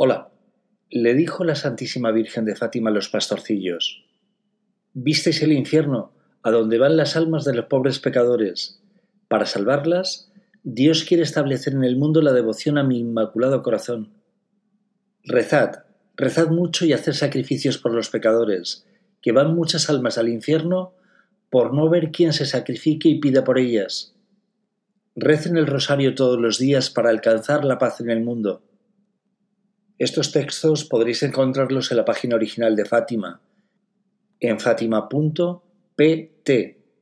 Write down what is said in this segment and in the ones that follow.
Hola, le dijo la Santísima Virgen de Fátima a los pastorcillos. ¿Visteis el infierno, a donde van las almas de los pobres pecadores? Para salvarlas, Dios quiere establecer en el mundo la devoción a mi inmaculado corazón. Rezad, rezad mucho y haced sacrificios por los pecadores, que van muchas almas al infierno por no ver quién se sacrifique y pida por ellas. Recen el rosario todos los días para alcanzar la paz en el mundo. Estos textos podréis encontrarlos en la página original de Fátima, en fátima.pt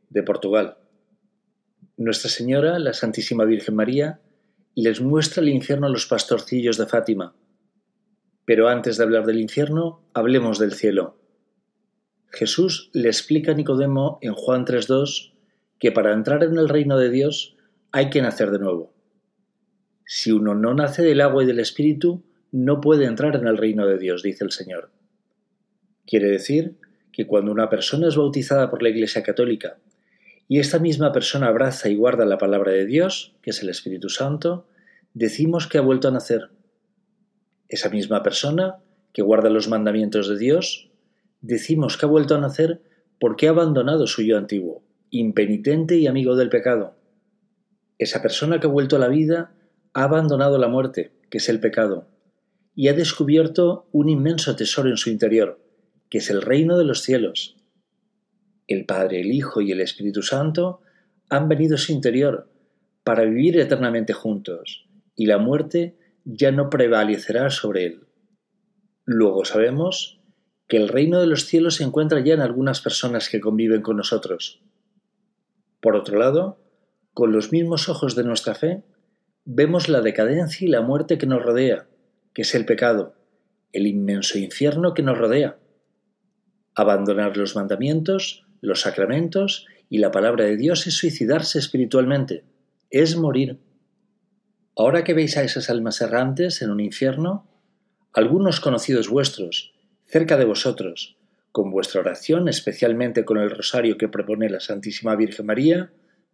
de Portugal. Nuestra Señora, la Santísima Virgen María, les muestra el infierno a los pastorcillos de Fátima. Pero antes de hablar del infierno, hablemos del cielo. Jesús le explica a Nicodemo en Juan 3.2 que para entrar en el reino de Dios hay que nacer de nuevo. Si uno no nace del agua y del Espíritu, no puede entrar en el reino de Dios, dice el Señor. Quiere decir que cuando una persona es bautizada por la Iglesia Católica y esta misma persona abraza y guarda la palabra de Dios, que es el Espíritu Santo, decimos que ha vuelto a nacer. Esa misma persona que guarda los mandamientos de Dios, decimos que ha vuelto a nacer porque ha abandonado su yo antiguo, impenitente y amigo del pecado. Esa persona que ha vuelto a la vida ha abandonado la muerte, que es el pecado, y ha descubierto un inmenso tesoro en su interior, que es el reino de los cielos. El Padre, el Hijo y el Espíritu Santo han venido a su interior para vivir eternamente juntos, y la muerte ya no prevalecerá sobre él. Luego sabemos que el reino de los cielos se encuentra ya en algunas personas que conviven con nosotros. Por otro lado, con los mismos ojos de nuestra fe, vemos la decadencia y la muerte que nos rodea, que es el pecado, el inmenso infierno que nos rodea. Abandonar los mandamientos, los sacramentos y la palabra de Dios es suicidarse espiritualmente, es morir. Ahora que veis a esas almas errantes en un infierno, algunos conocidos vuestros, cerca de vosotros, con vuestra oración, especialmente con el rosario que propone la Santísima Virgen María,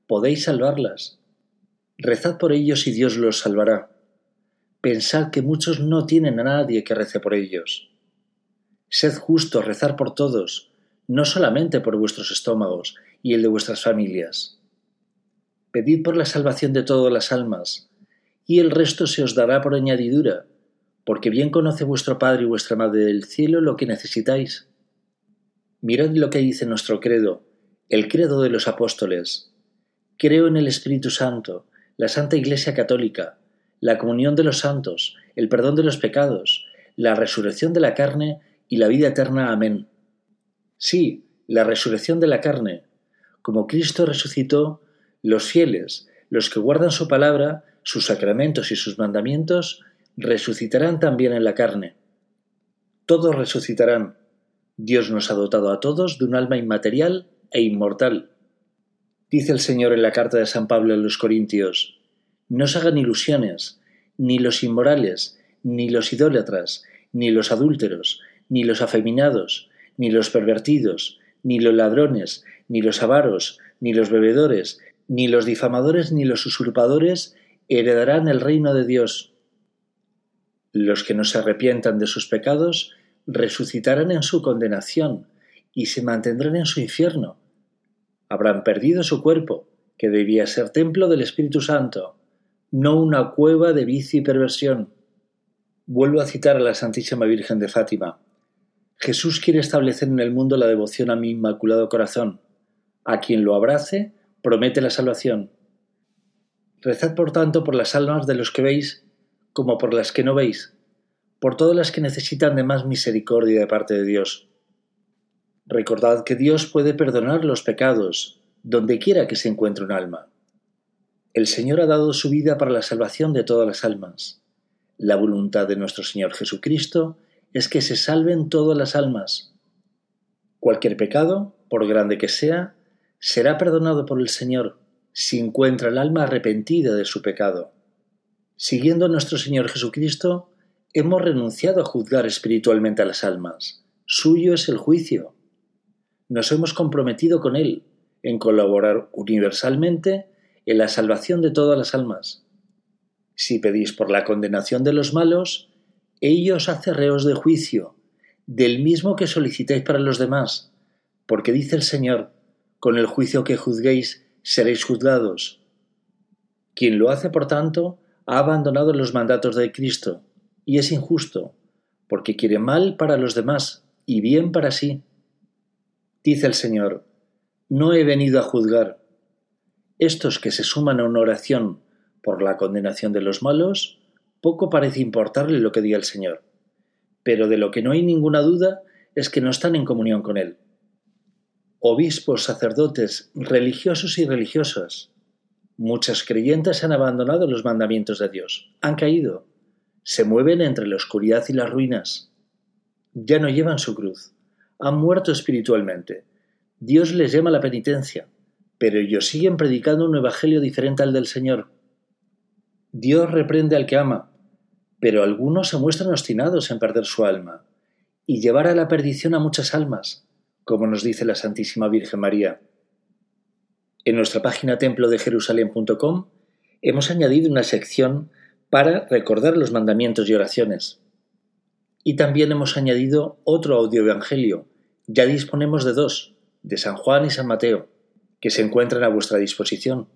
podéis salvarlas. Rezad por ellos y Dios los salvará. Pensad que muchos no tienen a nadie que rece por ellos. Sed justos, rezar por todos, no solamente por vuestros estómagos y el de vuestras familias. Pedid por la salvación de todas las almas, y el resto se os dará por añadidura, porque bien conoce vuestro Padre y vuestra Madre del cielo lo que necesitáis. Mirad lo que dice nuestro credo, el credo de los apóstoles. Creo en el Espíritu Santo, la Santa Iglesia Católica, la comunión de los santos, el perdón de los pecados, la resurrección de la carne y la vida eterna. Amén. Sí, la resurrección de la carne. Como Cristo resucitó, los fieles, los que guardan su palabra, sus sacramentos y sus mandamientos, resucitarán también en la carne. Todos resucitarán. Dios nos ha dotado a todos de un alma inmaterial e inmortal. Dice el Señor en la carta de San Pablo a los Corintios, no se hagan ilusiones, ni los inmorales, ni los idólatras, ni los adúlteros, ni los afeminados, ni los pervertidos, ni los ladrones, ni los avaros, ni los bebedores, ni los difamadores, ni los usurpadores heredarán el reino de Dios. Los que no se arrepientan de sus pecados resucitarán en su condenación y se mantendrán en su infierno. Habrán perdido su cuerpo, que debía ser templo del Espíritu Santo, no una cueva de vicio y perversión. Vuelvo a citar a la Santísima Virgen de Fátima. Jesús quiere establecer en el mundo la devoción a mi inmaculado corazón. A quien lo abrace, promete la salvación. Rezad por tanto por las almas de los que veis como por las que no veis, por todas las que necesitan de más misericordia de parte de Dios. Recordad que Dios puede perdonar los pecados, donde quiera que se encuentre un alma. El Señor ha dado su vida para la salvación de todas las almas. La voluntad de nuestro Señor Jesucristo es que se salven todas las almas. Cualquier pecado, por grande que sea, será perdonado por el Señor si encuentra el alma arrepentida de su pecado. Siguiendo a nuestro Señor Jesucristo, hemos renunciado a juzgar espiritualmente a las almas. Suyo es el juicio. Nos hemos comprometido con Él en colaborar universalmente en la salvación de todas las almas. Si pedís por la condenación de los malos, ellos hace reos de juicio, del mismo que solicitáis para los demás, porque dice el Señor, con el juicio que juzguéis seréis juzgados. Quien lo hace, por tanto, ha abandonado los mandatos de Cristo, y es injusto, porque quiere mal para los demás y bien para sí. Dice el Señor, no he venido a juzgar. Estos que se suman a una oración por la condenación de los malos, poco parece importarle lo que diga el Señor. Pero de lo que no hay ninguna duda es que no están en comunión con Él. Obispos, sacerdotes, religiosos y religiosas. Muchas creyentes han abandonado los mandamientos de Dios, han caído, se mueven entre la oscuridad y las ruinas. Ya no llevan su cruz, han muerto espiritualmente. Dios les llama a la penitencia, pero ellos siguen predicando un evangelio diferente al del Señor. Dios reprende al que ama, pero algunos se muestran obstinados en perder su alma y llevar a la perdición a muchas almas, como nos dice la Santísima Virgen María. En nuestra página templo de Jerusalén.com hemos añadido una sección para recordar los mandamientos y oraciones. Y también hemos añadido otro audio evangelio. Ya disponemos de dos, de San Juan y San Mateo, que se encuentran a vuestra disposición.